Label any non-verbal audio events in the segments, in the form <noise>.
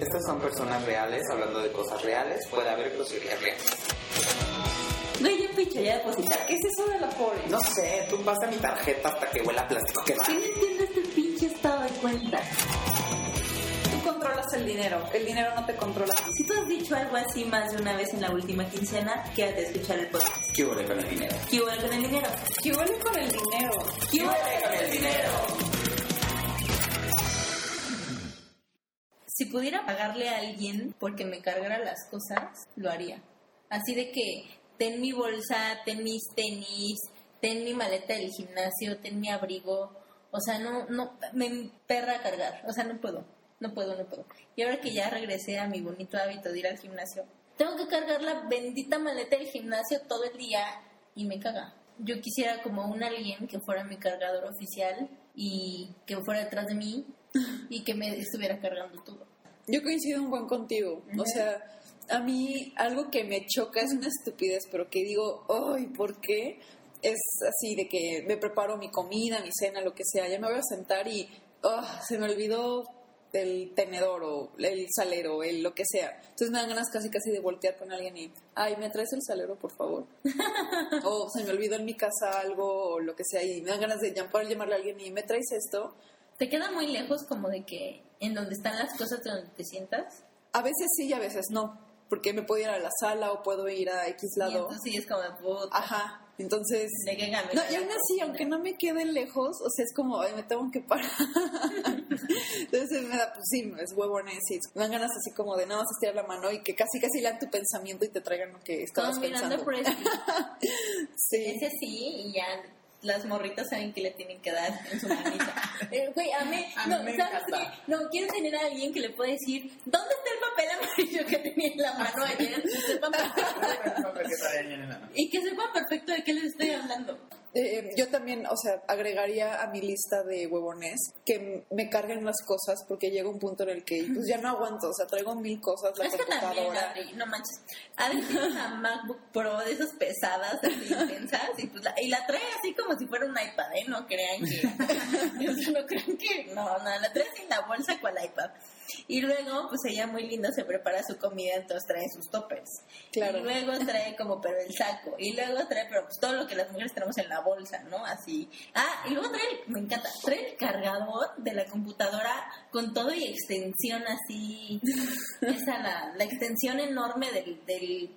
Estas son personas reales hablando de cosas reales. Puede haber groserías reales. Güey, ya picha, ya depositar. ¿Qué es eso de la pobre? No sé, tú pasa mi tarjeta hasta que huela a plástico que va. ¿Quién entiende este pinche estado de cuenta? Tú controlas el dinero, el dinero no te controla. Si tú has dicho algo así más de una vez en la última quincena, quédate a escuchar el podcast. ¿Qué huele con el dinero? ¿Qué hubo con el dinero? ¿Qué huele con el dinero? ¿Qué hubo con el dinero? Si pudiera pagarle a alguien porque me cargara las cosas, lo haría. Así de que ten mi bolsa, ten mis tenis, ten mi maleta del gimnasio, ten mi abrigo. O sea, no, no, me perra cargar. O sea, no puedo, no puedo, no puedo. Y ahora que ya regresé a mi bonito hábito de ir al gimnasio, tengo que cargar la bendita maleta del gimnasio todo el día y me caga. Yo quisiera como un alguien que fuera mi cargador oficial y que fuera detrás de mí y que me estuviera cargando todo. Yo coincido un buen contigo. O sea, a mí algo que me choca es una estupidez, pero que digo, ¡ay, ¿por qué? Es así de que me preparo mi comida, mi cena, lo que sea. Ya me voy a sentar y ah, se me olvidó el tenedor o el salero, el lo que sea. Entonces me dan ganas casi casi de voltear con alguien y, ay, ¿me traes el salero, por favor? <laughs> o se me olvidó en mi casa algo o lo que sea y me dan ganas de llamarle a alguien y, ¿me traes esto? ¿Te queda muy lejos como de que en donde están las cosas de donde te sientas? A veces sí y a veces no, porque me puedo ir a la sala o puedo ir a X Y lado. entonces sí es como, puta, Ajá, entonces... de que. No, y aún así, aunque no me quede lejos, o sea, es como, ay, me tengo que parar. <laughs> Entonces me da, pues sí, es huevones y me dan ganas así como de nada más estirar la mano y que casi casi lean tu pensamiento y te traigan lo que estabas mirando pensando. por <laughs> eso. Sí. Ese sí, y ya las morritas saben que le tienen que dar en su manita. <laughs> Eh, Güey, a mí, A no, mí me ¿sabes encanta. qué? No, quiero tener a alguien que le pueda decir, ¿dónde está el papel amarillo que tenía en la mano ayer? <laughs> Y que sepan perfecto de qué les estoy hablando. Eh, yo también, o sea, agregaría a mi lista de huevones que me carguen las cosas porque llega un punto en el que pues ya no aguanto, o sea, traigo mil cosas, la Es que también, computadora. Adri, no manches. Adri tiene una MacBook Pro de esas pesadas, así <laughs> intensas, y, pues la, y la trae así como si fuera un iPad, ¿eh? No crean que. <laughs> no crean que. No, no, la trae en la bolsa con el iPad. Y luego, pues ella muy linda se prepara su comida, entonces trae sus toppers. Claro. Y luego trae como, pero el saco. Y luego trae, pero pues todo lo que las mujeres tenemos en la bolsa, ¿no? Así. Ah, y luego trae, me encanta, trae el cargador de la computadora con todo y extensión así. <laughs> Esa, la, la extensión enorme del, del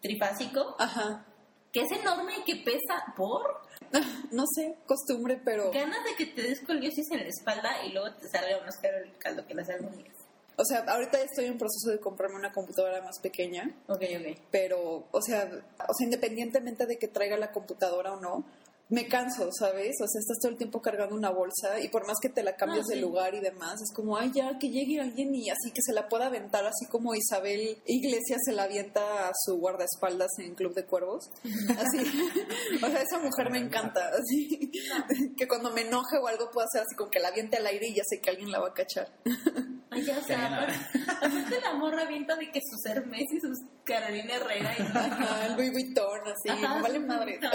trifásico, Ajá. que es enorme y que pesa por <laughs> No sé, costumbre, pero... ganas de que te des coliosis en la espalda y luego te salga más caro el caldo que las albóndigas. O sea, ahorita estoy en proceso de comprarme una computadora más pequeña. Ok, ok. pero, o sea, o sea, independientemente de que traiga la computadora o no, me canso, ¿sabes? O sea, estás todo el tiempo cargando una bolsa y por más que te la cambies No, de lugar y demás, es como, ay, ya, que llegue alguien y así que se la pueda aventar, así como Isabel Iglesias se la avienta a su guardaespaldas en Club de Cuervos. <laughs> Así, o sea, esa mujer me encanta, así, <laughs> que cuando me enoje o algo pueda hacer así como que la aviente al aire y ya sé que alguien la va a cachar. Ay, ya, o sea, aparte, la morra avienta de que sus Hermes y sus Carolina Herrera y Ajá, Louis Vuitton, así, Ajá, me vale madre. no.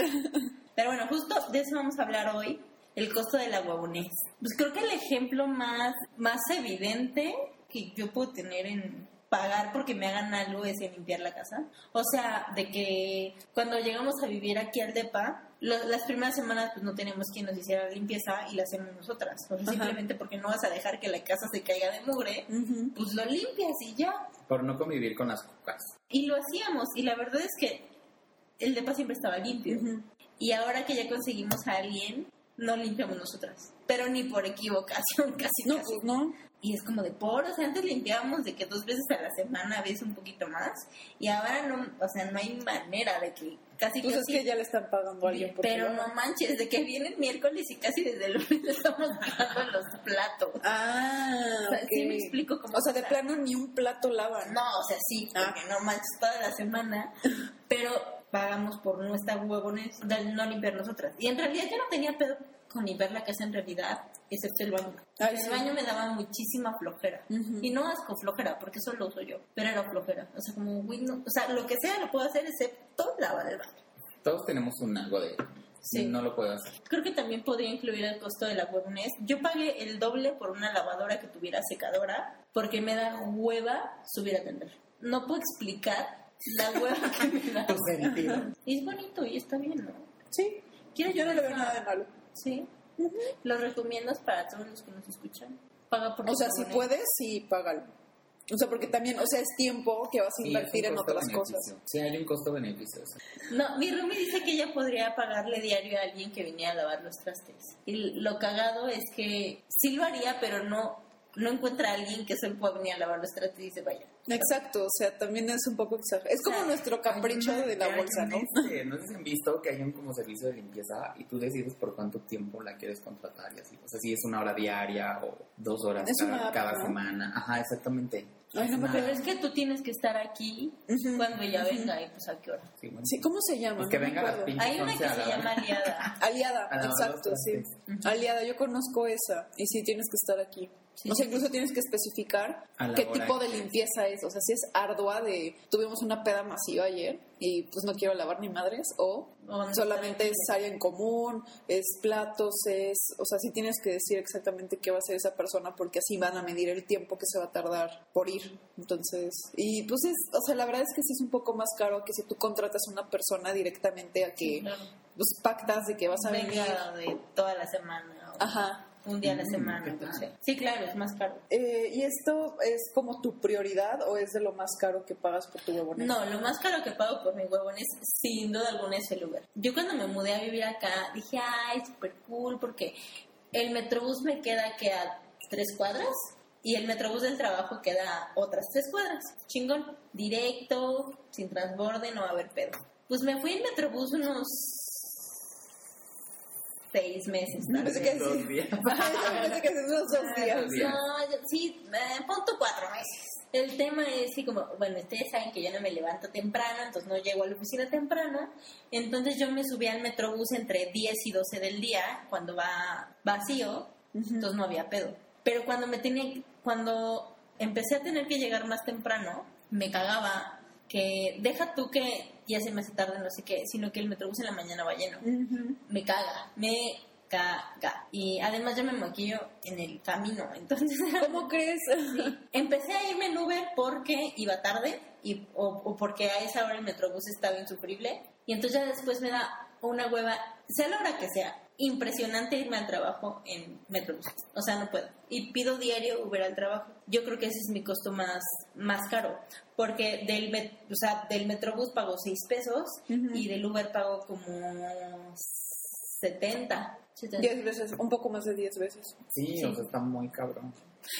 Pero bueno, justo de eso vamos a hablar hoy, el costo de la huevonés. Pues creo que el ejemplo más, más evidente que yo puedo tener en pagar porque me hagan algo es en limpiar la casa. O sea, de que cuando llegamos a vivir aquí al DEPA, lo- las primeras semanas pues no teníamos quien nos hiciera la limpieza y la hacemos nosotras. O sea, Ajá. simplemente porque no vas a dejar que la casa se caiga de mugre, Ujú. pues lo limpias y ya. Por no convivir con las cucas. Y lo hacíamos, y la verdad es que el depa siempre estaba limpio. Ujú. Y ahora que ya conseguimos a alguien, no limpiamos nosotras. Pero ni por equivocación, <laughs> casi No, casi. pues no. Y es como de por, o sea, antes limpiábamos de que dos veces a la semana, a veces un poquito más. Y ahora no, o sea, no hay manera de que casi Pues es que ya le están pagando a alguien por pero no manches, de que viene el miércoles y casi desde el lunes <laughs> le estamos pagando los platos. Ah, O sea, sí me explico cómo O sea, de plano ni un plato lavan. No, o sea, sí, Ah. porque no manches toda la semana, pero <laughs> pagamos por nuestra huevones de no limpiar nosotras. Y en realidad yo no tenía pedo con limpiar la casa en realidad, excepto el baño. Ay, el sí. baño me daba muchísima flojera. Ujú. Y no asco flojera, porque eso lo uso yo, pero era flojera. O sea, como, güey, no, o sea, lo que sea lo puedo hacer excepto lavar el baño. Todos tenemos un algo de Sí. No lo puedo hacer. Creo que también podría incluir el costo de la huevonés. Yo pagué el doble por una lavadora que tuviera secadora porque me da hueva subir a tender. No puedo explicar la hueva que me da. Tu sentido. Y es bonito y está bien, ¿no? Sí, ¿Quieres yo no le veo nada de malo. Sí. Lo recomiendas para todos los que nos escuchan. Paga por O sea, si puedes, sí, págalo. O sea, porque también, o sea, es tiempo que vas a Sí, invertir en otras cosas. Sí, hay un costo-beneficio. No, mi Rumi dice que ella podría pagarle diario a alguien que viniera a lavar los trastes. Y lo cagado es que sí lo haría, pero no no encuentra a alguien que solo pueda venir a lavar los trastes y se vaya. Exacto, o sea, también es un poco exagerado. Es como O sea, nuestro capricho una- de la bolsa, ¿no? este, <laughs> no sé si han visto que hay un como servicio de limpieza y tú decides por cuánto tiempo la quieres contratar y así. O sea, si es una hora diaria o dos horas cada, cada ¿no? semana. Ajá, exactamente. Ay, no Pero es que tú tienes que estar aquí cuando ella venga y pues a qué hora. Sí, bueno. Sí, ¿cómo se llama? Pues que No me venga las pinches Hay una que se la- llama Aliada. <laughs> Aliada, exacto, sí. Aliada, yo conozco esa y sí tienes que estar aquí. Sí. O sea, incluso tienes que especificar qué tipo de limpieza es. O sea, si es ardua de tuvimos una peda masiva ayer y pues no quiero lavar ni madres o no solamente es área en común, es platos, es... O sea, sí tienes que decir exactamente qué va a hacer esa persona porque así van a medir el tiempo que se va a tardar por ir. Entonces, y pues es... O sea, la verdad es que sí es un poco más caro que si tú contratas a una persona directamente a que pues pactas de que vas a venir. De toda la semana. o Ajá. Un día a la Mm, semana. ¿qué no tal? sé. Sí, claro, es más caro. Eh, ¿Y esto es como tu prioridad o es de lo más caro que pagas por tu huevoneta? No, lo más caro que pago por mi huevón es sin duda alguna es el Uber. Yo cuando me mudé a vivir acá dije, ay, súper cool, porque el metrobús me queda que a tres cuadras y el metrobús del trabajo queda a otras tres cuadras. Chingón, directo, sin transborde, no va a haber pedo. Pues me fui en metrobús unos seis meses. tal Pensé que Dos sí. días. <laughs> Pensé que unos dos días. No, yo- sí, eh, punto cuatro meses. El tema es que como, bueno, ustedes saben que yo no me levanto temprano, entonces no llego a la oficina temprano, entonces yo me subí al metrobús entre 10 y 12 del día, cuando va vacío, entonces no había pedo. Pero cuando me tenía, cuando empecé a tener que llegar más temprano, me cagaba que deja tú que ya se me hace tarde, no sé qué, sino que el metrobús en la mañana va lleno me caga, me caga. Y además yo me maquillo en el camino, entonces <laughs> ¿Cómo crees? empecé a irme en Uber porque iba tarde y, o, o porque a esa hora el metrobús estaba insufrible. Y entonces ya después me da una hueva, sea la hora que sea, impresionante irme al trabajo en metrobús. O sea, no puedo. Y pido diario Uber al trabajo. Yo creo que ese es mi costo más, más caro. Porque del, met- o sea, del metrobús pago 6 pesos y del Uber pago como 70. 70. Diez veces, un poco más de diez veces. Sí, Sí. o sea, está muy cabrón.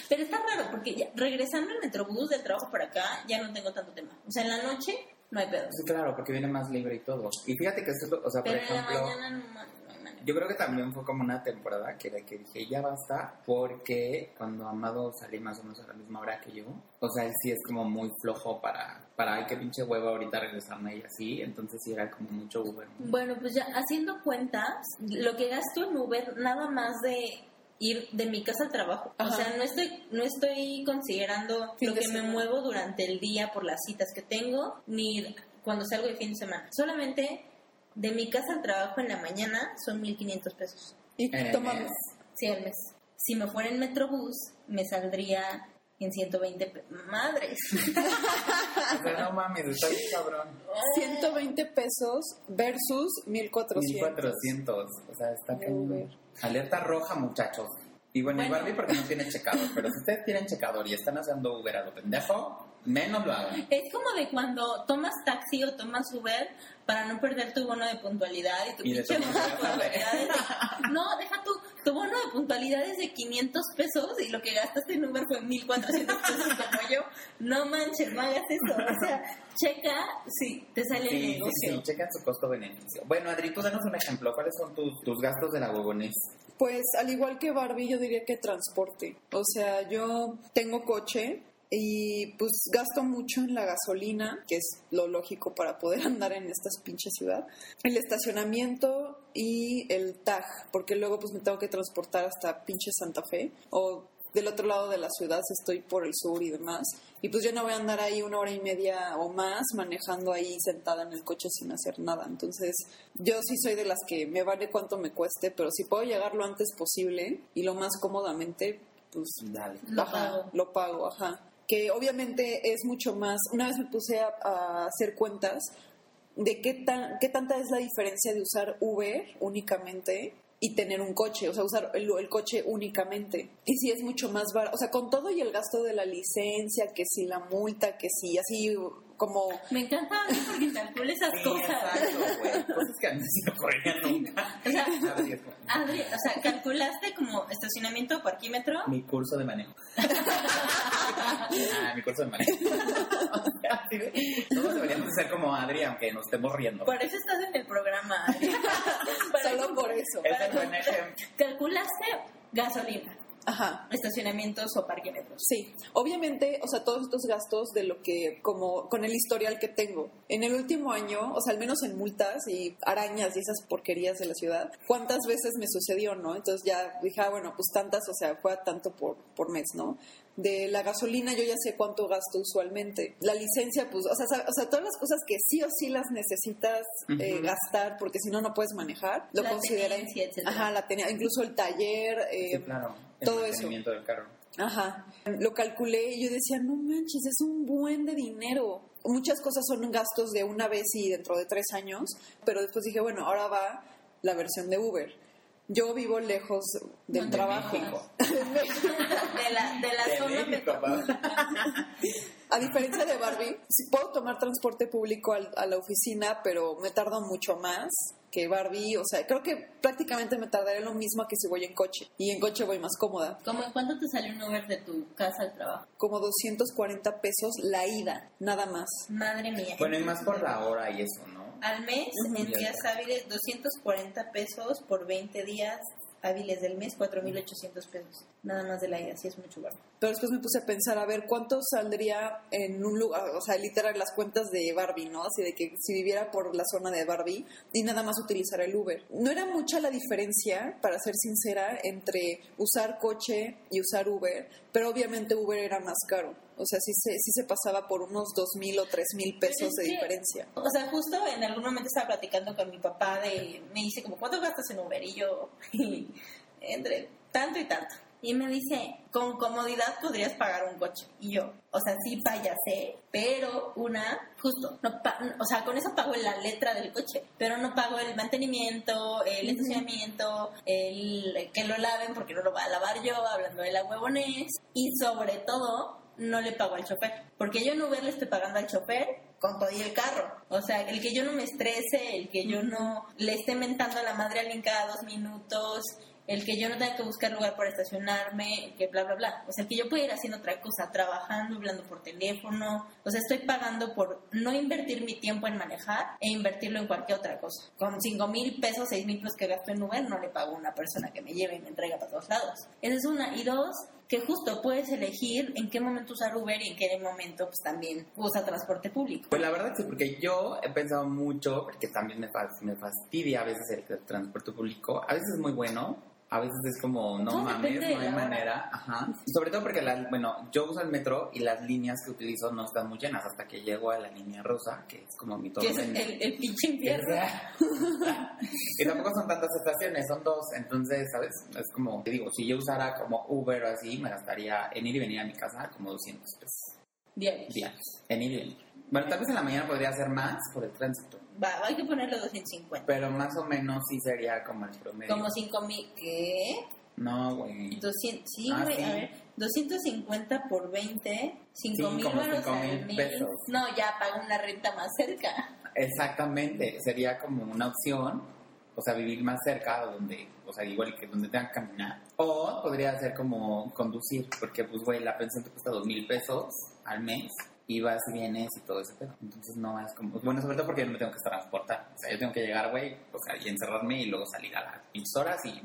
Pero está raro porque ya- regresando al metrobús del trabajo para acá ya no tengo tanto tema. O sea, en la noche no hay pedo. Sí, claro, porque viene más libre y todo. Y fíjate que esto, o sea, por Pero en la ejemplo, mañana no, yo creo que también fue como una temporada que era que dije, ya basta, porque cuando Amado salí más o menos a la misma hora que yo, o sea, él sí es como muy flojo para, para, ay, qué pinche huevo ahorita regresarme y así, entonces sí era como mucho Uber. ¿no? Bueno, pues ya haciendo cuentas, lo que gasto en Uber, nada más de ir de mi casa al trabajo. Ajá. O sea, no estoy, no estoy considerando Fin lo que me muevo durante el día por las citas que tengo, ni cuando salgo de fin de semana. Solamente de mi casa al trabajo en la mañana son 1.500 pesos. Y toma, mes. Sí, al mes. Si me fuera en Metrobús, me saldría en 120 pe- madres. <laughs> O sea, no mames, está bien cabrón. 120 pesos versus 1400. 1400, o sea, está Uber. cañón. Alerta roja, muchachos. Y bueno, y Bueno. Barbie porque no tiene checador, pero si ustedes tienen checador y están haciendo Uber a lo pendejo, menos lo hagan. Es como de cuando tomas taxi o tomas Uber para no perder tu bono de puntualidad y tu Y pinche bono de puntualidad. de- no, deja tu, tu bono de <laughs> puntualidad es de <laughs> 500 pesos y lo que gastaste en Uber fue 1400 pesos <laughs> como yo. No manches, no hagas eso. O sea, checa si te sale el Sí, sí, negocio. sí, chequen su costo-beneficio. Bueno, Adri, tú danos un ejemplo. ¿Cuáles son tus, tus gastos de la huevonés? Pues al igual que Barbie, yo diría que transporte. O sea, yo tengo coche y pues gasto mucho en la gasolina, que es lo lógico para poder <laughs> andar en esta pinche ciudad. El estacionamiento y el tag, porque luego pues me tengo que transportar hasta pinche Santa Fe o del otro lado de la ciudad, estoy por el sur y demás. Y pues yo no voy a andar ahí una hora y media o más manejando ahí sentada en el coche sin hacer nada. Entonces, yo sí soy de las que me vale cuánto me cueste, pero si puedo llegar lo antes posible y lo más cómodamente, pues Dale. Lo ajá, pago. lo pago, ajá. Que obviamente es mucho más. Una vez me puse a, hacer cuentas de qué, tan, qué tanta es la diferencia de usar Uber únicamente y tener un coche, o sea, usar el, el coche únicamente. Y si es mucho más barato, o sea, con todo y el gasto de la licencia, que si la multa, que si así como... Me encanta a mí porque calcula esas Sí, cosas. exacto, güey. Cosas que a mí sí me ocurrirían nunca. <laughs> O sea, Adri, o sea, calculaste como estacionamiento o parquímetro. Mi curso de manejo. <laughs> ah, mi curso de manejo. <laughs> Todos deberíamos ser como Adri, aunque nos estemos riendo. Por eso estás en el programa. Adri. Solo por eso. Es el buen ejemplo. Calculaste gasolina, Ajá. estacionamientos o parquímetros. Sí, obviamente, o sea, todos estos gastos de lo que, como con el historial que tengo. En el último año, o sea, al menos en multas y arañas y esas porquerías de la ciudad, ¿cuántas veces me sucedió, no? Entonces ya dije, ah, bueno, pues tantas, o sea, fue a tanto por, por mes, ¿no? De la gasolina yo ya sé cuánto gasto usualmente. La licencia, pues, o sea, o sea todas las cosas que sí o sí las necesitas eh, Ujú. gastar porque si no, no puedes manejar, lo La consideré. tenencia. Ajá, la tenía, incluso el taller, eh, Sí, claro. El todo eso. mantenimiento del carro. Ajá, lo calculé y yo decía, no manches, es un buen de dinero. Muchas cosas son gastos de una vez y dentro de tres años, pero después dije, bueno, ahora va la versión de Uber. Yo vivo lejos del De trabajo. México. <laughs> <laughs> De la, de la De zona México. A diferencia de Barbie, sí puedo tomar transporte público a la oficina, pero me tardo mucho más que Barbie. O sea, creo que prácticamente me tardaré lo mismo que si voy en coche. Y en coche voy más cómoda. ¿Cómo en cuánto te sale un Uber de tu casa al trabajo? Como 240 pesos la ida, nada más. Madre mía. Bueno, y más por la hora y eso, ¿no? Al mes, en días hábiles, 240 pesos por 20 días hábiles del mes, 4.800 pesos. Nada más de la ida, sí es mucho barro. Pero después me puse a pensar, a ver, ¿cuánto saldría en un lugar? O sea, literal, las cuentas de Barbie, ¿no? Así de que si viviera por la zona de Barbie y nada más utilizar el Uber. No era mucha la diferencia, para ser sincera, entre usar coche y usar Uber, pero obviamente Uber era más caro. O sea, sí se, sí se pasaba por unos dos mil o tres mil pesos Es de que- diferencia. O sea, justo en algún momento estaba platicando con mi papá de, me dice como, ¿cuánto gastas en Uber? Y yo, <laughs> entre tanto y tanto. Y me dice, con comodidad podrías pagar un coche. Y yo, o sea, sí payasé, pero una, justo, no pa- o sea, con eso pago la letra del coche, pero no pago el mantenimiento, el Ujú. estacionamiento, el que lo laven porque no lo va a lavar yo, hablando de la huevonés, y sobre todo, no le pago al chofer, porque yo en Uber le estoy pagando al chofer con todo y el carro. O sea, el que yo no me estrese, el que yo no le esté mentando a la madre a alguien cada dos minutos, el que yo no tenga que buscar lugar para estacionarme, que bla, bla, bla. O sea, que yo pueda ir haciendo otra cosa, trabajando, hablando por teléfono. O sea, estoy pagando por no invertir mi tiempo en manejar e invertirlo en cualquier otra cosa. Con cinco mil pesos, seis mil pesos que gasto en Uber, no le pago a una persona que me lleve y me entrega para todos lados. Esa es una. Y dos, que justo puedes elegir en qué momento usar Uber y en qué momento pues también usa transporte público. Pues la verdad sí, porque yo he pensado mucho, porque también me, me fastidia a veces el transporte público. A veces es muy bueno, a veces es como, no Todo mames, no hay manera. Ajá. Sobre todo porque, la- bueno, yo uso el metro y las líneas que utilizo no están muy llenas hasta que llego a la línea rosa, que es como mi todo. Que es el, el, el pinche infierno. <laughs> y tampoco son tantas estaciones, son dos. Entonces, ¿sabes? Es como, te digo, si yo usara como Uber o así, me gastaría en ir y venir a mi casa como 200 pesos Diarios. diarios. En ir y venir. Bueno, tal vez en la mañana podría ser más por el tránsito. Va, hay que ponerle 250. Pero más o menos sí sería como el promedio. Como 5 mil. ¿Qué? No, güey. 200, sí, Ah, güey, sí. a ver. 250 por 20, 5 Sí, mil cinco al mil mes. No, ya pago una renta más cerca. Exactamente. Sería como una opción. O sea, vivir más cerca de donde, o sea, igual que donde tengan que caminar. O podría ser como conducir, porque pues, güey, la pensión te cuesta dos mil pesos al mes y vas y vienes y todo ese pedo. Entonces no es como, bueno, sobre todo porque yo no me tengo que transportar. O sea, yo tengo que llegar, güey, o sea, y encerrarme y luego salir a las pinches horas y,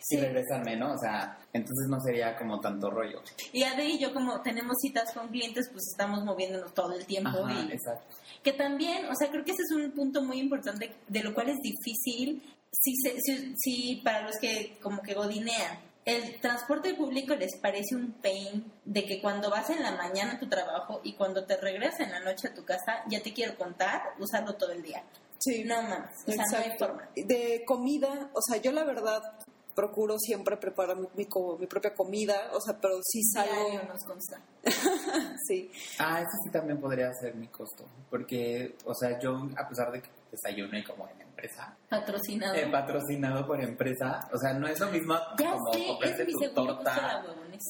Sí. y regresarme, ¿no? O sea, entonces no sería como tanto rollo. Y Ade y yo, como tenemos citas con clientes, pues estamos moviéndonos todo el tiempo. Ajá, y exacto. que también, o sea, creo que ese es un punto muy importante, de lo cual es difícil, si, se- si, si para los que como que godinean, el transporte público les parece un pain de que cuando vas en la mañana a tu trabajo y cuando te regresas en la noche a tu casa, ya te quiero contar, usarlo todo el día. Sí. No mames, o sea, no hay Exacto. forma. De comida, o sea, yo la verdad procuro siempre preparar mi, mi co- mi propia comida, o sea, pero sí salgo... Diario nos consta. <laughs> Sí, Ah, eso sí también podría ser mi costo. Porque, o sea, yo, a pesar de que desayune como en empresa, Patrocinado. eh, patrocinado por empresa, o sea, no es lo mismo ya como sé, comprarte es tu torta,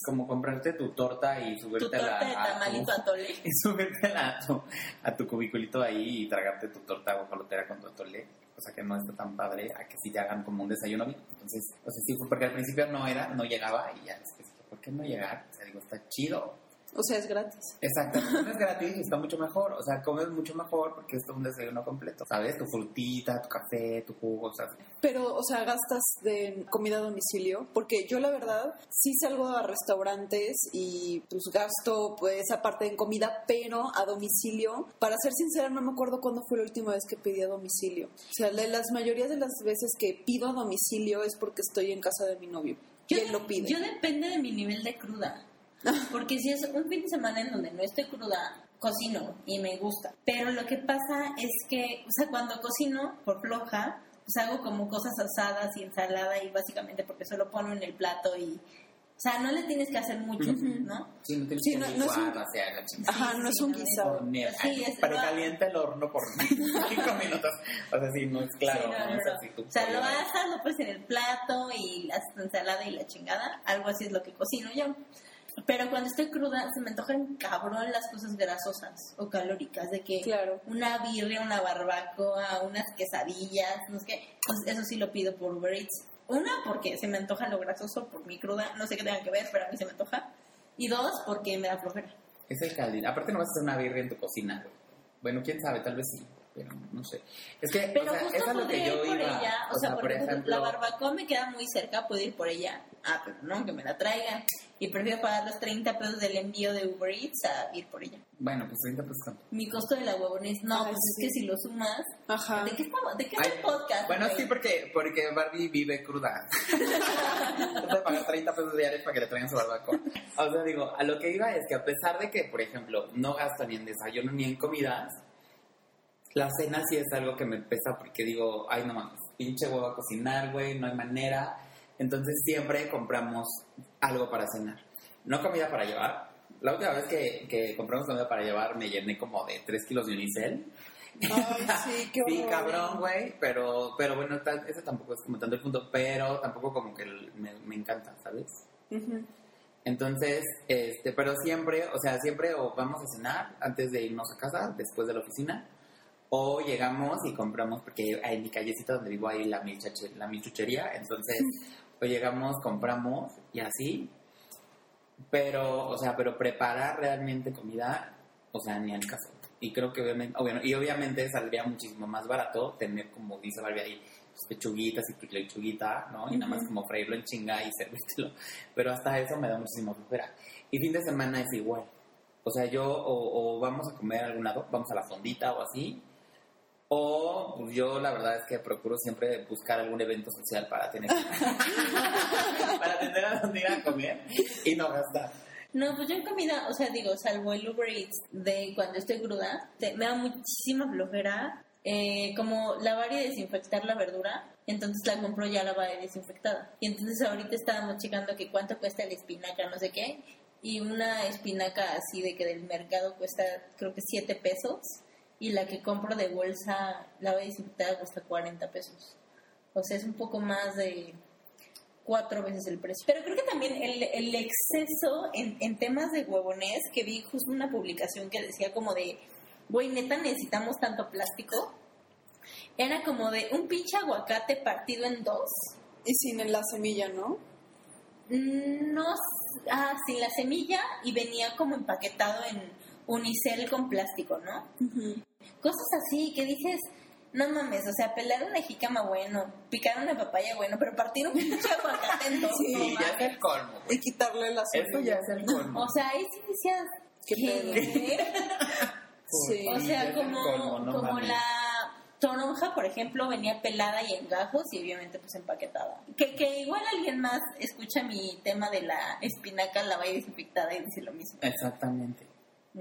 como comprarte tu torta y Tu subírtela torta de a tu- tamalito atole. <laughs> y a tu, a tu cubiculito ahí y tragarte tu torta guajolotera con tu atole. O sea que no está tan padre a que sí te hagan como un desayuno bien. Entonces, o sea, sí porque al principio no era, no llegaba y ya después, ¿por qué no llegar? O sea, digo, está chido. O sea, es gratis. Exacto, <laughs> no es gratis y está mucho mejor. O sea, comes mucho mejor porque es un desayuno completo. ¿Sabes? Tu frutita, tu café, tu jugo, o sea, Pero, o sea, gastas de comida a domicilio, porque yo la verdad sí salgo a restaurantes y pues gasto pues esa parte en comida, pero a domicilio. Para ser sincera, no me acuerdo cuándo fue la última vez que pedí a domicilio. O sea, de las mayorías de las veces que pido a domicilio es porque estoy en casa de mi novio. y él lo pide. Yo depende de mi nivel de cruda. <laughs> Porque si es un fin de semana en donde no estoy cruda, cocino y me gusta. Pero lo que pasa es que, o sea, cuando cocino por floja, pues hago como cosas asadas y ensalada y básicamente porque solo pongo en el plato y... O sea, no le tienes que hacer mucho, ¿no? sí, no tienes Sí, que no- no un- la chingada. Ajá, no es un sí, guisado. Sí, precalienta el horno por cinco <laughs> minutos. O sea, sí, no es claro. Sí, no, no, no, es no. así tu O sea, lo asas, lo pones en el plato y la ensalada y la chingada. Algo así es lo que cocino yo. Pero cuando estoy cruda, se me antojan cabrón las cosas grasosas o calóricas. De que Claro. una birria, una barbacoa, unas quesadillas, no sé qué. Pues eso sí lo pido por Uber Eats. Una, porque se me antoja lo grasoso por mi cruda. No sé qué tenga que ver, pero a mí se me antoja. Y dos, porque me da flojera. Es el caldito. Aparte no vas a hacer una birria en tu cocina. Bueno, quién sabe, tal vez sí, pero no sé. Es que, Pero o sea, justo es lo que yo ir por iba. ella. O, sea, por por ejemplo, ejemplo, la barbacoa me queda muy cerca, puedo ir por ella. Ah, pero no, que me la traigan. Y prefiero pagar los 30 pesos del envío de Uber Eats a ir por ella. bueno, pues 30 pesos. Mi costo de la huevones, no, Ay, pues sí. es que si lo sumas. Ajá. ¿De qué, estamos- de qué es el podcast? Bueno, güey? sí, porque, porque Barbie vive cruda. <laughs> Entonces pagar 30 pesos diarios para que le traigan su barbacoa. O sea, digo, a lo que iba es que a pesar de que, por ejemplo, no gasto ni en desayuno ni en comidas, la cena sí es algo que me pesa porque digo, ay, no mames, pinche huevo a cocinar, güey, no hay manera. Entonces siempre compramos algo para cenar. No comida para llevar. La última vez que, que compramos comida para llevar me llené como de 3 kilos de unicel. Ay, sí, <laughs> qué Sí, cabrón, güey, pero, pero bueno, tal- tampoco es como tanto el punto, pero tampoco como que me, me encanta, ¿sabes? Entonces, este, pero siempre, o sea, siempre o vamos a cenar antes de irnos a casa, después de la oficina, o llegamos y compramos, porque en mi callecita donde vivo hay la, mil la mil chuchería, entonces, o llegamos, compramos y así, pero, o sea, pero preparar realmente comida, o sea, ni al caso. Y creo que obviamente, bueno, y obviamente saldría muchísimo más barato tener, como dice Barbie ahí, pues, pechuguitas y tu lechuguita, ¿no? Y nada más como freírlo en chinga y <laughs> servírtelo. Pero hasta eso me da muchísimo flojera. Y fin de semana es igual. O sea, yo o, o vamos a comer a algún lado, vamos a la fondita o así. O pues, yo la verdad es que procuro siempre buscar algún evento social para tener <laughs> para tener a dónde ir a comer y no gastar. No, pues yo en comida, o sea, digo, salvo el Uber Eats de cuando estoy cruda, te- me da muchísima flojera eh, como lavar y desinfectar la verdura. Entonces la compro ya lavada y desinfectada. Y entonces ahorita estábamos checando que cuánto cuesta la espinaca, no sé qué. Y una espinaca así de que del mercado cuesta creo que 7 pesos. Y la que compro de bolsa lavada y desinfectada cuesta 40 pesos. O sea, es un poco más de cuatro veces el precio. Pero creo que también el, el exceso en, en temas de huevones, que vi justo una publicación que decía como de, güey, neta necesitamos tanto plástico. Era como de un pinche aguacate partido en dos. Y sin la semilla, ¿no? No, s- ah, sin la semilla y venía como empaquetado en unicel con plástico, ¿no? Cosas así que dices, no mames, o sea, pelar una jícama bueno, picar una papaya bueno, pero partir un pinche <laughs> aguacate en dos, Sí, no ya es el colmo. güey. Y quitarle la semilla. ya es el colmo. O sea, ahí sí decías, ¿Qué ¿qué? <laughs> Sí. O Sí, ya sea, como, colmo, no como mames. la toronja, por ejemplo, venía pelada y en gajos y obviamente pues empaquetada. Que, que igual alguien más escucha mi tema de la espinaca, la vaya desinfectada y dice lo mismo. Exactamente.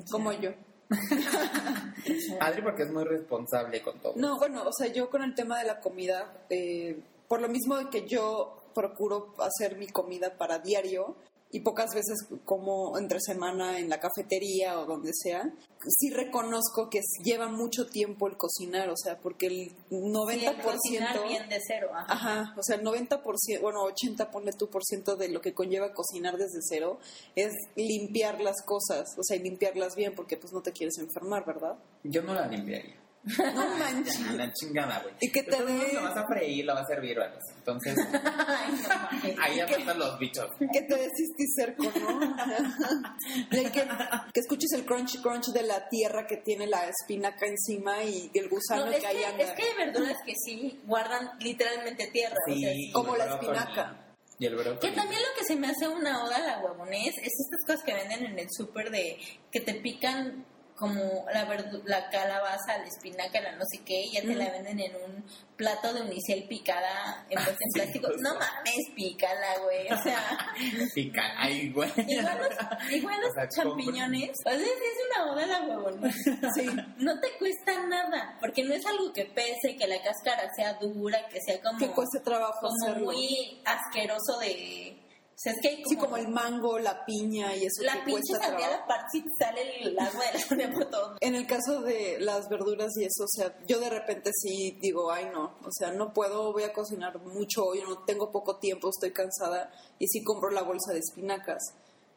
Como yo. <laughs> Adri porque es muy responsable con todo. No, bueno, o sea, yo con el tema de la comida, eh, por lo mismo de que yo procuro hacer mi comida para diario y pocas veces como entre semana en la cafetería o donde sea, sí reconozco que lleva mucho tiempo el cocinar, o sea, porque el 90%... Sí, el cocinar bien de cero, ajá. Ajá, o sea, el 90%, bueno, 80, ponle tú por ciento de lo que conlleva cocinar desde cero es limpiar las cosas, o sea, y limpiarlas bien porque pues no te quieres enfermar, ¿verdad? Yo no la limpiaría. No <laughs> manches. Una chingada, güey. Y que te modos Lo vas a freír, lo vas a servir así. Entonces, <laughs> Ay, no ahí apartan los bichos. <laughs> que te des cisticerco, ¿no? Hay que, que escuches el crunch crunch de la tierra que tiene la espinaca encima y el gusano No, que que, anda. es que hay verduras que sí guardan literalmente tierra. o sea, sí. Como la espinaca. Y el. Que también lo que se me hace una oda a la huevonés es estas cosas que venden en el súper de que te pican como la, verdu- la calabaza, la espinaca, la no sé qué, y ya te la venden en un plato de unicel picada en, vez en sí, plástico. No mames, pícala, güey. O sea, <laughs> Pica. Ay, güey. igual los, igual los O sea, champiñones. O sea, es una oda la huevonés. Sí. No te cuesta nada, porque no es algo que pese, que la cáscara sea dura, que sea como, Que cueste trabajo como hacerlo. muy asqueroso de... O sea, es que hay Sí, como el mango, la piña y eso La que pinche sandía la parte sale el agua de la <laughs> sandía por todo. En el caso de las verduras y eso, o sea, yo de repente sí digo, ay no, o sea, no puedo, voy a cocinar mucho hoy, no tengo poco tiempo, estoy cansada y sí compro la bolsa de espinacas.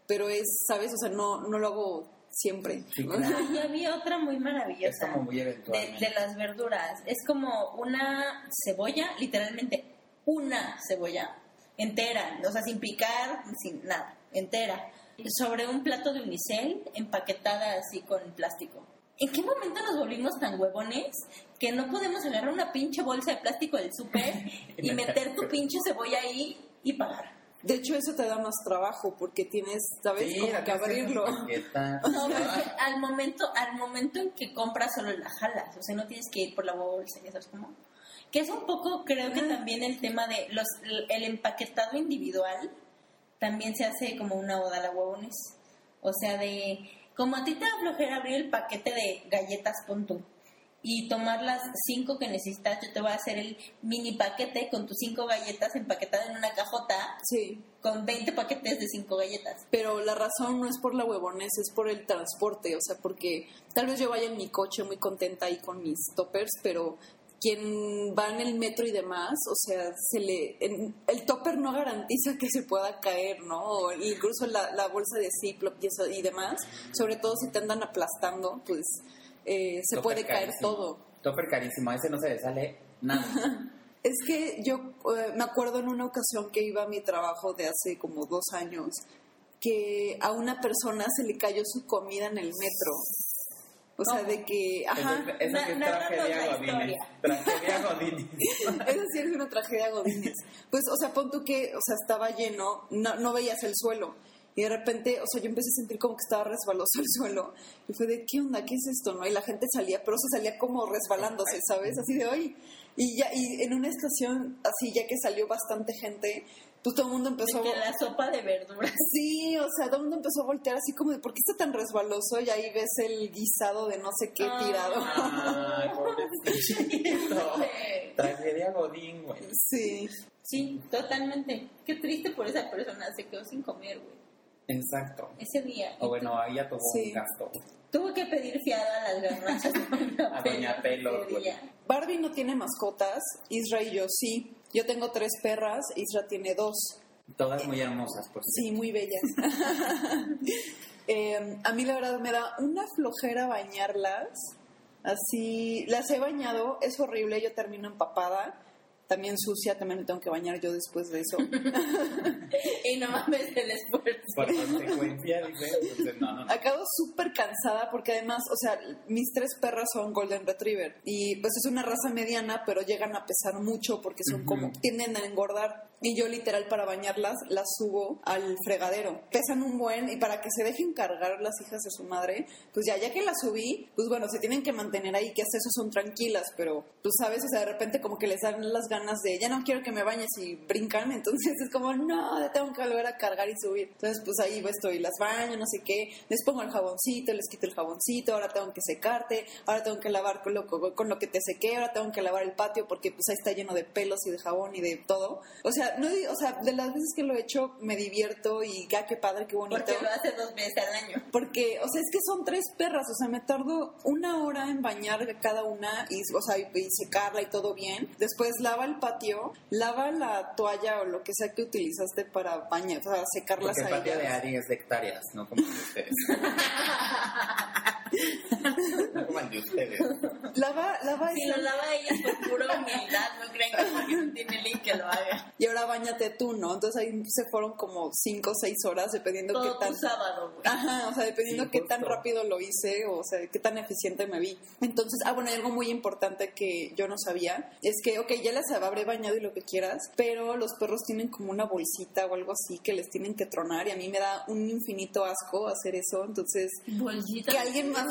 Pero es, ¿sabes? O sea, no, no lo hago siempre. Sí, claro. Y había otra muy Es maravillosa como muy de, eventualmente. de las verduras. Es como una cebolla, literalmente una cebolla entera, o sea, sin picar, sin nada, entera, sobre un plato de unicel empaquetada así con plástico. ¿En qué momento nos volvimos tan huevones que no podemos agarrar una pinche bolsa de plástico del súper <laughs> y meter tu pinche cebolla ahí y pagar? De hecho, eso te da más trabajo porque tienes, ¿sabes? Sí, Como que abrirlo. <laughs> No, porque al momento, al momento en que compras solo la jalas, o sea, no tienes que ir por la bolsa, sabes cómo. Que es un poco, creo que también el tema de los el empaquetado individual también se hace como una oda a la huevones. O sea, de como a ti te da flojera abrir el paquete de galletas con tú y tomar las cinco que necesitas, yo te voy a hacer el mini paquete con tus cinco galletas empaquetadas en una cajota Sí, con 20 paquetes de cinco galletas. pero la razón no es por la huevones, es por el transporte, o sea, porque tal vez yo vaya en mi coche muy contenta ahí con mis toppers, pero quien va en el metro y demás, o sea, se le en- el topper no garantiza que se pueda caer, ¿no? O incluso la, la bolsa de Ziploc y, eso, y demás, sobre todo si te andan aplastando, pues eh, se Topper puede caer carísimo. todo. Topper carísimo, a ese no se le sale nada. <laughs> Es que yo eh, me acuerdo en una ocasión que iba a mi trabajo de hace como dos años, que a una persona se le cayó su comida en el metro. O sea, de que, ajá, Esa, esa sí es tragedia Godínez. historia. Tragedia <laughs> Godínez. Eso sí es una tragedia Godínez. Pues, o sea, pon tú que, o sea, estaba lleno, no, no veías el suelo. Y de repente, o sea, yo empecé a sentir como que estaba resbaloso el suelo. Y fue de, ¿qué onda? ¿Qué es esto? no Y la gente salía, pero se salía como resbalándose, ¿sabes? Así de, hoy Y ya, y en una estación, así, ya que salió bastante gente, pues todo el mundo empezó De que a... la sopa de verduras. <laughs> Sí, o sea, todo el mundo empezó a voltear así como de, ¿por qué está tan resbaloso? Y ahí ves el guisado de no sé qué Ah. tirado. Ay, pobrecito. <laughs> Tragedia Godín, güey. Sí. Sí, totalmente. Qué triste por esa persona, se quedó sin comer, güey. Exacto. Ese día. O bueno, ahí ya tuvo Sí. un gasto. Tuvo que pedir fiada a las garnachas <laughs> A Doña día. Barbie no tiene mascotas, Isra y yo sí. Yo tengo tres perras, Isra tiene dos. Todas muy hermosas, por Sí, cierto. muy bellas. <laughs> Eh, a mí la verdad me da una flojera bañarlas. Así, las he bañado, es horrible, yo termino empapada. También sucia, también me tengo que bañar yo después de eso. <laughs> Y no mames el esfuerzo. Por consecuencia, dice. Entonces, no, no, no. Acabo súper cansada porque además, o sea, mis tres perras son Golden Retriever y pues es una raza mediana, pero llegan a pesar mucho porque son como, tienden a engordar. Y yo literal para bañarlas las subo al fregadero. Pesan un buen y para que se dejen cargar las hijas de su madre, pues ya, ya que las subí, pues bueno, se tienen que mantener ahí, que hasta eso son tranquilas, pero tú sabes, o sea, de repente como que les dan las ganas de, ya no quiero que me bañes y brincan, <laughs> entonces es como, no, tengo que volver a cargar y subir. Entonces pues ahí estoy, las baño, no sé qué, les pongo el jaboncito, les quito el jaboncito, ahora tengo que secarte, ahora tengo que lavar con lo, con lo que te sequé, ahora tengo que lavar el patio porque pues ahí está lleno de pelos y de jabón y de todo. O sea, no, o sea, de las veces que lo he hecho me divierto y ya qué padre, qué bonito. Porque lo hace dos veces al año. Porque, o sea, es que son tres perras, o sea, me tardo una hora en bañar cada una y, o sea, y, secarla y todo bien. Después lava el patio, lava la toalla o lo que sea que utilizaste para bañar, para secarlas Porque el patio de Ari es de hectáreas, no como de ustedes. <laughs> no como el de ustedes. Lava, lava Si lo lava ella por pura humildad, no creen que porque no tiene link que lo haga. Y ahora bañate tú, ¿no? Entonces ahí se fueron como cinco o seis horas, dependiendo Todo qué tan... sábado, güey. Ajá, o sea, dependiendo Sí, qué tan rápido lo hice, o sea, qué tan eficiente me vi. Entonces, ah, bueno, hay algo muy importante que yo no sabía, es que, ok, ya las habré bañado y lo que quieras, pero los perros tienen como una bolsita o algo así que les tienen que tronar y a mí me da un infinito asco hacer eso, entonces, Bolsita. que alguien más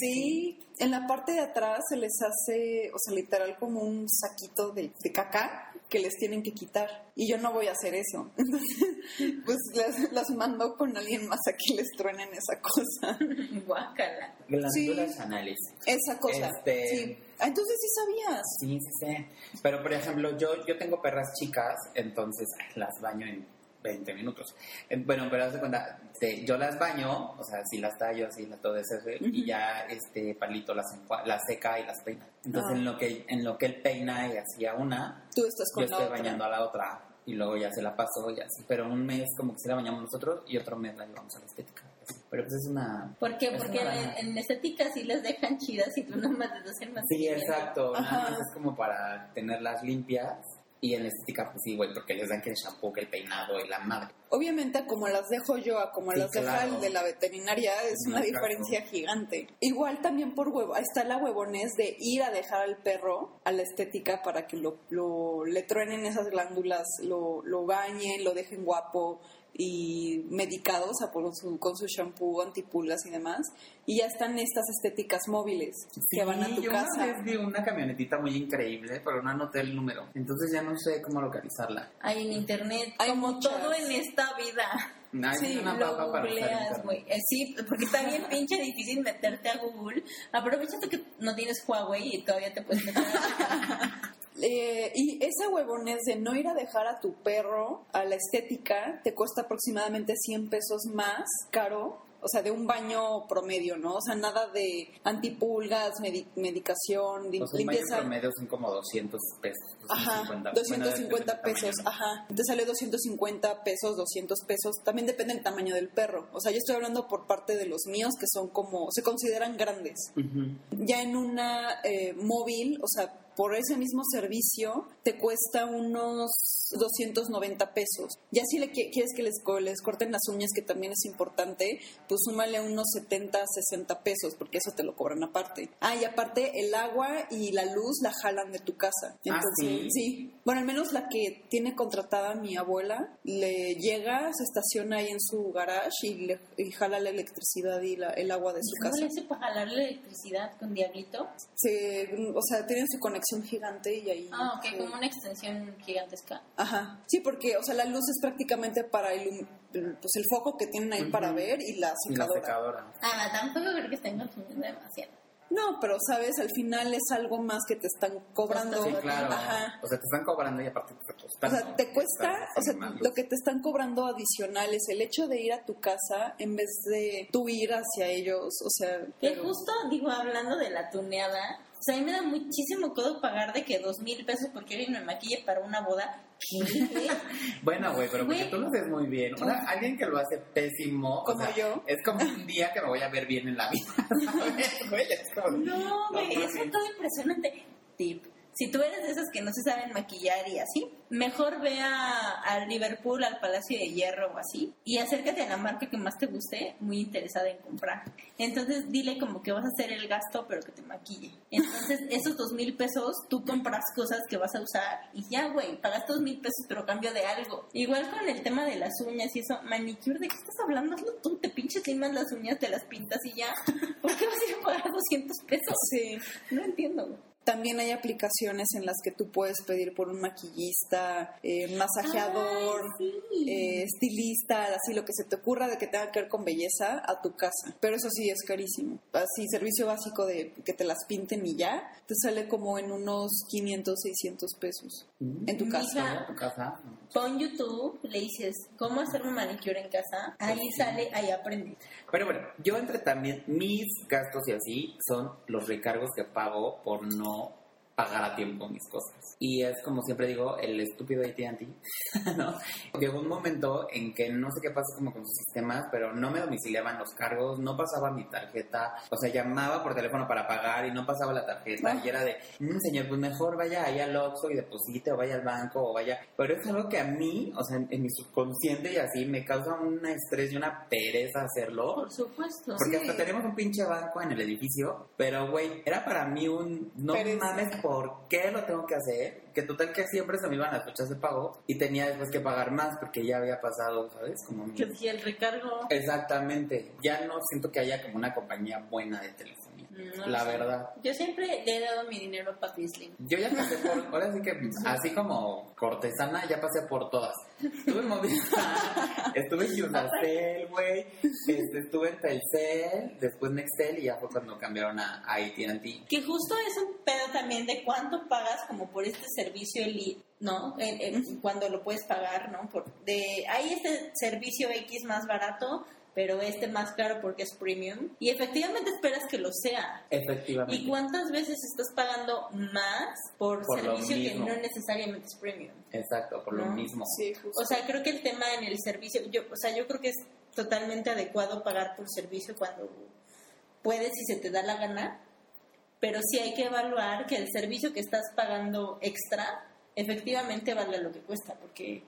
Sí, en la parte de atrás se les hace, o sea, literal como un saquito de, de caca que les tienen que quitar. Y yo no voy a hacer eso. <laughs> Entonces, pues las, las mando con alguien más a que les truenen esa cosa. Guácala. glándulas anales. Esa cosa. Este- Sí. Ah, entonces sí sabías. Sí, sí, sí. Pero, por ejemplo, yo, yo tengo perras chicas, entonces ay, las baño en 20 minutos. Eh, Bueno, pero haz de cuenta, yo las baño, o sea, si las tallo así, todo eso, y ya este palito las, las seca y las peina. Entonces, Ah. en, lo que, en lo que él peina y hacía una, Tú estás yo la estoy otra. bañando a la otra. Y luego ya se la paso y así. Pero un mes como que se la bañamos nosotros y otro mes la llevamos a la estética. así. Pero pues es una... ¿Por qué? es Porque en, en estética sí les dejan chidas y tú nomás les hacen más. Sí, exacto. Nada más es como para tenerlas limpias. Y en estética, pues sí, güey, porque les dan que el shampoo, que el peinado y la madre. Obviamente, como las dejo yo, a como Sí, las deja claro. el de la veterinaria, es No una diferencia gigante. Igual también por huevo, está la huevones de ir a dejar al perro a la estética para que lo, lo- le truenen esas glándulas, lo, lo bañen, lo dejen guapo y medicado, o sea, por su, con su shampoo, antipulgas y demás. Y ya están estas estéticas móviles que van a tu yo casa. una vez vi una camionetita muy increíble, pero no anoté el número. Entonces ya no sé cómo localizarla. Hay en internet, Hay como muchas. todo en esta vida. Ay, Sí, una lo papa para usar googleas, güey. Eh, sí, porque está bien pinche difícil meterte a Google. Aprovecha tú que no tienes Huawei y todavía te puedes meter a... <laughs> Eh, y esa huevones de no ir a dejar a tu perro a la estética te cuesta aproximadamente 100 pesos más caro. O sea, de un baño promedio, ¿no? O sea, nada de antipulgas, medi- medicación, O sea, un baño limpieza. promedio son como 200 pesos. Ajá, 250, 250 Bueno, depende del pesos, tamaño. ajá. Te sale 250 pesos, 200 pesos. También depende del tamaño del perro. O sea, yo estoy hablando por parte de los míos que son como, se consideran grandes. Ya en una eh, móvil, o sea, por ese mismo servicio, te cuesta unos 290 pesos. Ya si le qui- quieres que les, les corten las uñas, que también es importante, pues súmale unos 70, 60 pesos, porque eso te lo cobran aparte. Ah, y aparte el agua y la luz la jalan de tu casa. Ah, Entonces, ¿sí? Bueno, al menos la que tiene contratada mi abuela, le llega, se estaciona ahí en su garage y, le, y jala la electricidad y la- el agua de su ¿Cómo casa. le hace para jalar la electricidad con Diablito? se, o sea, tienen su conexión gigante y ahí... Ah, ok, eh, como una extensión gigantesca. Ajá, sí, porque, o sea, la luz es prácticamente para ilum- pues el foco que tienen ahí para ver y la Y la secadora. secadora. Ah, tampoco creo que estén consumiendo demasiado. No, pero sabes, al final es algo más que te están cobrando. Sí, claro. Ajá. O sea, te están cobrando y aparte te O costando. sea, te cuesta, o sea, lo que te están cobrando adicional es el hecho de ir a tu casa en vez de tú ir hacia ellos, o sea... Que pero- justo, digo, hablando de la tuneada, o sea, a mí me da muchísimo codo pagar de que dos mil pesos porque alguien me maquille para una boda. ¿Qué? <laughs> Bueno, güey, pero porque Güey. tú lo haces muy bien. Ahora, alguien que lo hace pésimo. o Como sea, yo. Es como un día que me voy a ver bien en la vida. <laughs> ¿sabes, güey? Es como- No, güey, No, eso es todo impresionante. Tip. Si tú eres de esas que no se saben maquillar y así, mejor ve a, a Liverpool, al Palacio de Hierro o así, y acércate a la marca que más te guste, muy interesada en comprar. Entonces dile como que vas a hacer el gasto, pero que te maquille. Entonces <laughs> esos dos mil pesos, tú compras cosas que vas a usar y ya, güey, pagas dos mil pesos, pero cambio de algo. Igual con el tema de las uñas y eso, manicure, ¿de qué estás hablando? Hazlo tú, te pinches limas las uñas, te las pintas y ya. <laughs> ¿Por qué vas a ir a pagar 200 pesos? Sí. No entiendo, güey. También hay aplicaciones en las que tú puedes pedir por un maquillista, eh, masajeador, Ay, sí. eh, estilista, así lo que se te ocurra de que tenga que ver con belleza a tu casa. Pero eso sí es carísimo. Así, servicio básico de que te las pinten y ya, te sale como en unos 500, 600 pesos en tu Mija. casa. ¿En tu casa? No. Pon YouTube, le dices, ¿cómo hacer un manicure en casa? Ahí sale, ahí aprendí. Pero bueno, yo entre también mis gastos y así son los recargos que pago por no pagar a tiempo mis cosas. Y es como siempre digo, el estúpido AT&T, <laughs> ¿no? Llegó un momento en que no sé qué pasa como con sus sistemas, pero no me domiciliaban los cargos, no pasaba mi tarjeta, o sea, llamaba por teléfono para pagar y no pasaba la tarjeta Ah. y era de, "Mm, señor, pues mejor vaya ahí al Oxxo y deposite o vaya al banco o vaya... Pero es algo que a mí, o sea, en, en mi subconsciente y así, me causa un estrés y una pereza hacerlo. Por supuesto. Porque Sí. hasta tenemos un pinche banco en el edificio, pero güey, era para mí un no Pereza. mames, ¿por qué lo tengo que hacer? Que total que siempre se me iban las fechas de pago y tenía después que pagar más porque ya había pasado, ¿sabes? Como mi- Que el recargo... Exactamente, ya no siento que haya como una compañía buena de telefonía, No la verdad. Yo siempre le he dado mi dinero a Papi Slim. Yo ya pasé por, <laughs> ahora sí que así como cortesana, ya pasé por todas. Estuve en Movistar, <laughs> estuve en Yunacel, güey, este, estuve en Telcel, después Nextel y ya fue cuando cambiaron a, a AT&T. Que justo es un pedo también de cuánto pagas como por este servicio elite, ¿no? En- en- cuando lo puedes pagar, ¿no? Por, de, hay este servicio X más barato, pero este más caro porque es premium. Y efectivamente esperas que lo sea. Efectivamente. ¿Y cuántas veces estás pagando más por, Por lo servicio que no necesariamente es premium? Exacto, por lo ¿No? mismo. Sí, justo. O sea, creo que el tema en el servicio, yo, o sea, yo creo que es totalmente adecuado pagar por servicio cuando puedes y se te da la gana, pero sí hay que evaluar que el servicio que estás pagando extra efectivamente vale lo que cuesta, porque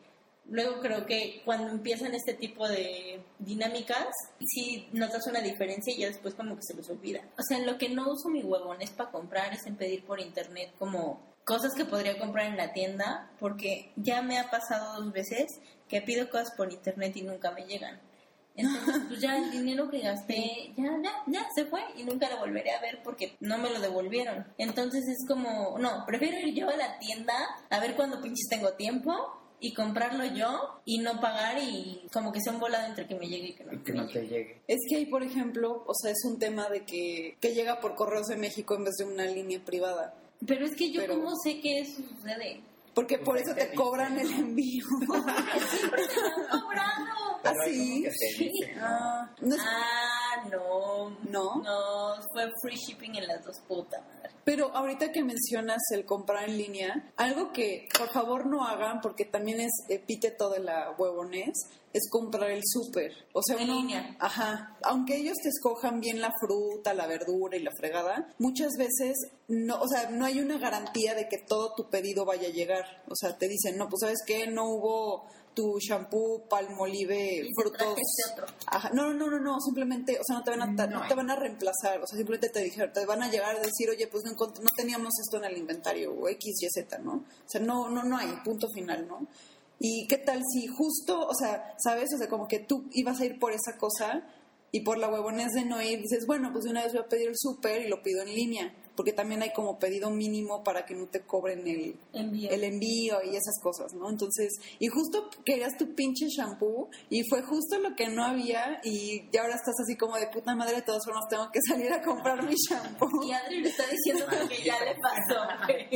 luego creo que cuando empiezan este tipo de dinámicas, sí notas una diferencia y ya después como que se los olvida. O sea, en lo que no uso mi huevón es para comprar, es en pedir por internet como cosas que podría comprar en la tienda, porque ya me ha pasado dos veces que pido cosas por internet y nunca me llegan. Entonces, pues ya el dinero que gasté, ya, ya, ya se fue y nunca lo volveré a ver porque no me lo devolvieron. Entonces es como, no, prefiero ir yo a la tienda a ver cuándo pinches tengo tiempo y comprarlo yo y no pagar y como que sea un volado entre que me llegue y que no, Y que me no te llegue. llegue. Es que ahí, por ejemplo, o sea, es un tema de que, que llega por correos de México en vez de una línea privada. Pero es que yo Pero- cómo sé que eso sucede. Porque Pues por eso te cobran el envío. <laughs> Pero ¿Ah. Ah, no es- Ah, no. ¿No? No, fue free shipping en las dos putas, madre. Pero ahorita que mencionas el comprar en línea, algo que por favor no hagan, porque también es epíteto de la huevonés, es comprar el súper. O sea, En uno- línea. Ajá. Aunque ellos te escojan bien la fruta, la verdura y la fregada, muchas veces no, o sea, no hay una garantía de que todo tu pedido vaya a llegar. O sea, te dicen, no, pues sabes qué, no hubo tu shampoo, palmolive, frutos. este. Ajá. No, no, no, no, simplemente, o sea, no te van a, No te van a reemplazar, o sea, simplemente te dijeron, te van a llegar a decir, oye, pues no, no teníamos esto en el inventario, o X, Y, Z, ¿no? O sea, no, no, no hay, punto final, ¿no? Y qué tal si justo, o sea, ¿sabes? O sea, como que tú ibas a ir por esa cosa y por la huevonés de no ir, dices, bueno, pues de una vez voy a pedir el súper y lo pido en línea, porque también hay como pedido mínimo para que no te cobren el, Envío. el envío y esas cosas, ¿no? Entonces, y justo querías tu pinche shampoo y fue justo lo que no había y ya ahora estás así como de puta madre, de todas formas tengo que salir a comprar mi shampoo. Y Adri le está diciendo que ya le pasó.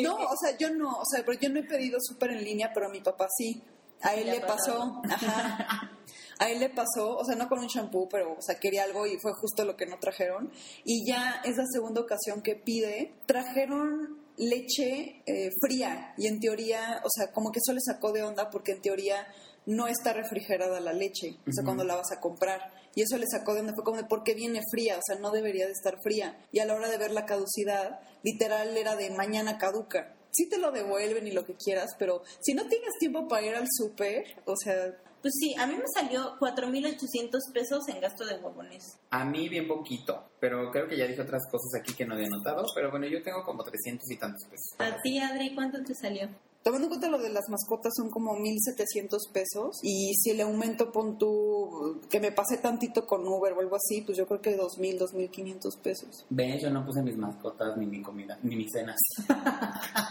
No, o sea, yo no, o sea, pero yo no he pedido súper en línea, pero a mi papá sí. A él le pasó, ajá. <laughs> A él le pasó, o sea, no con un shampoo, pero, o sea, quería algo y fue justo lo que no trajeron. Y ya es la segunda ocasión que pide. Trajeron leche eh, fría y en teoría, o sea, como que eso le sacó de onda porque en teoría no está refrigerada la leche, o sea, cuando la vas a comprar. Y eso le sacó de onda, fue como de, ¿por qué viene fría? O sea, no debería de estar fría. Y a la hora de ver la caducidad, literal era de mañana caduca. sí te lo devuelven y lo que quieras, pero si no tienes tiempo para ir al súper, o sea, Pues sí, a mí me salió 4.800 pesos en gasto de huevones. A mí bien poquito, pero creo que ya dije otras cosas aquí que no había notado, pero bueno, yo tengo como 300 y tantos pesos. A ti, Adri, ¿cuánto te salió? Tomando en cuenta lo de las mascotas son como 1.700 pesos y si le aumento, pon tú, que me pase tantito con Uber o algo así, pues yo creo que 2.000, 2.500 pesos. Ven, yo no puse mis mascotas, ni mi comida, ni mis cenas.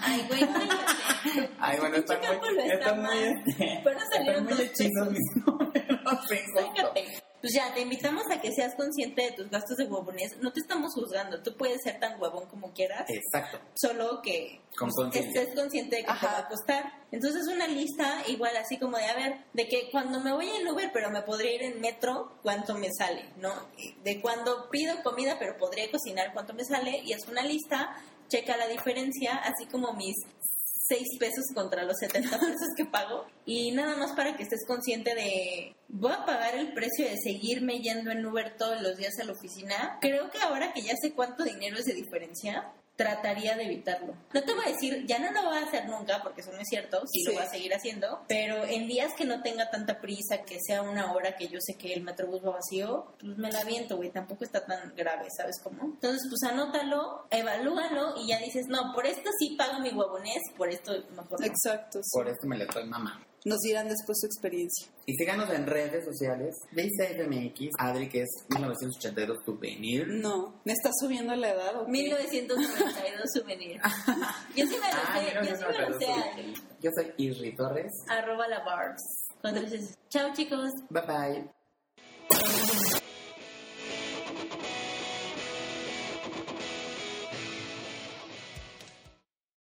Ay, güey, cállate. <laughs> Ay, bueno, está Pinche muy, cálculo está está muy, están muy mis números. <laughs> Pues ya, te invitamos a que seas consciente de tus gastos de huevones. No te estamos juzgando. Tú puedes ser tan huevón como quieras, Exacto, solo que con pues, estés consciente de que te va a costar. Entonces una lista igual así como de, a ver, de que cuando me voy en Uber pero me podría ir en metro, ¿cuánto me sale? ¿No? De cuando pido comida pero podría cocinar, ¿cuánto me sale? Y es una lista, checa la diferencia, así como mis 6 pesos contra los 70 pesos que pago. Y nada más para que estés consciente de, voy a pagar el precio de seguirme yendo en Uber todos los días a la oficina. Creo que ahora que ya sé cuánto dinero es de diferencia, trataría de evitarlo. No te voy a decir, ya no lo voy a hacer nunca, porque eso no es cierto, sí, lo voy a seguir haciendo, pero en días que no tenga tanta prisa, que sea una hora que yo sé que el metrobús va vacío, pues me la aviento, güey, tampoco está tan grave, ¿sabes cómo? Entonces, pues anótalo, evalúalo y ya dices, no, por esto sí pago mi huevonés, por esto mejor no. Exacto. sí. Por esto me le doy mamá. Nos dirán después su experiencia. Y síganos en redes sociales. Dice FMX, Adri, que es 1982 Souvenir. No, ¿me está subiendo la edad o qué? 1992 souvenir. <laughs> Yo sí me lo Ah, sé, yo sí me lo 1992 sé, Souvenir. Yo soy Irri Torres. arroba la barbs. Con tres. Chao chicos. Bye bye.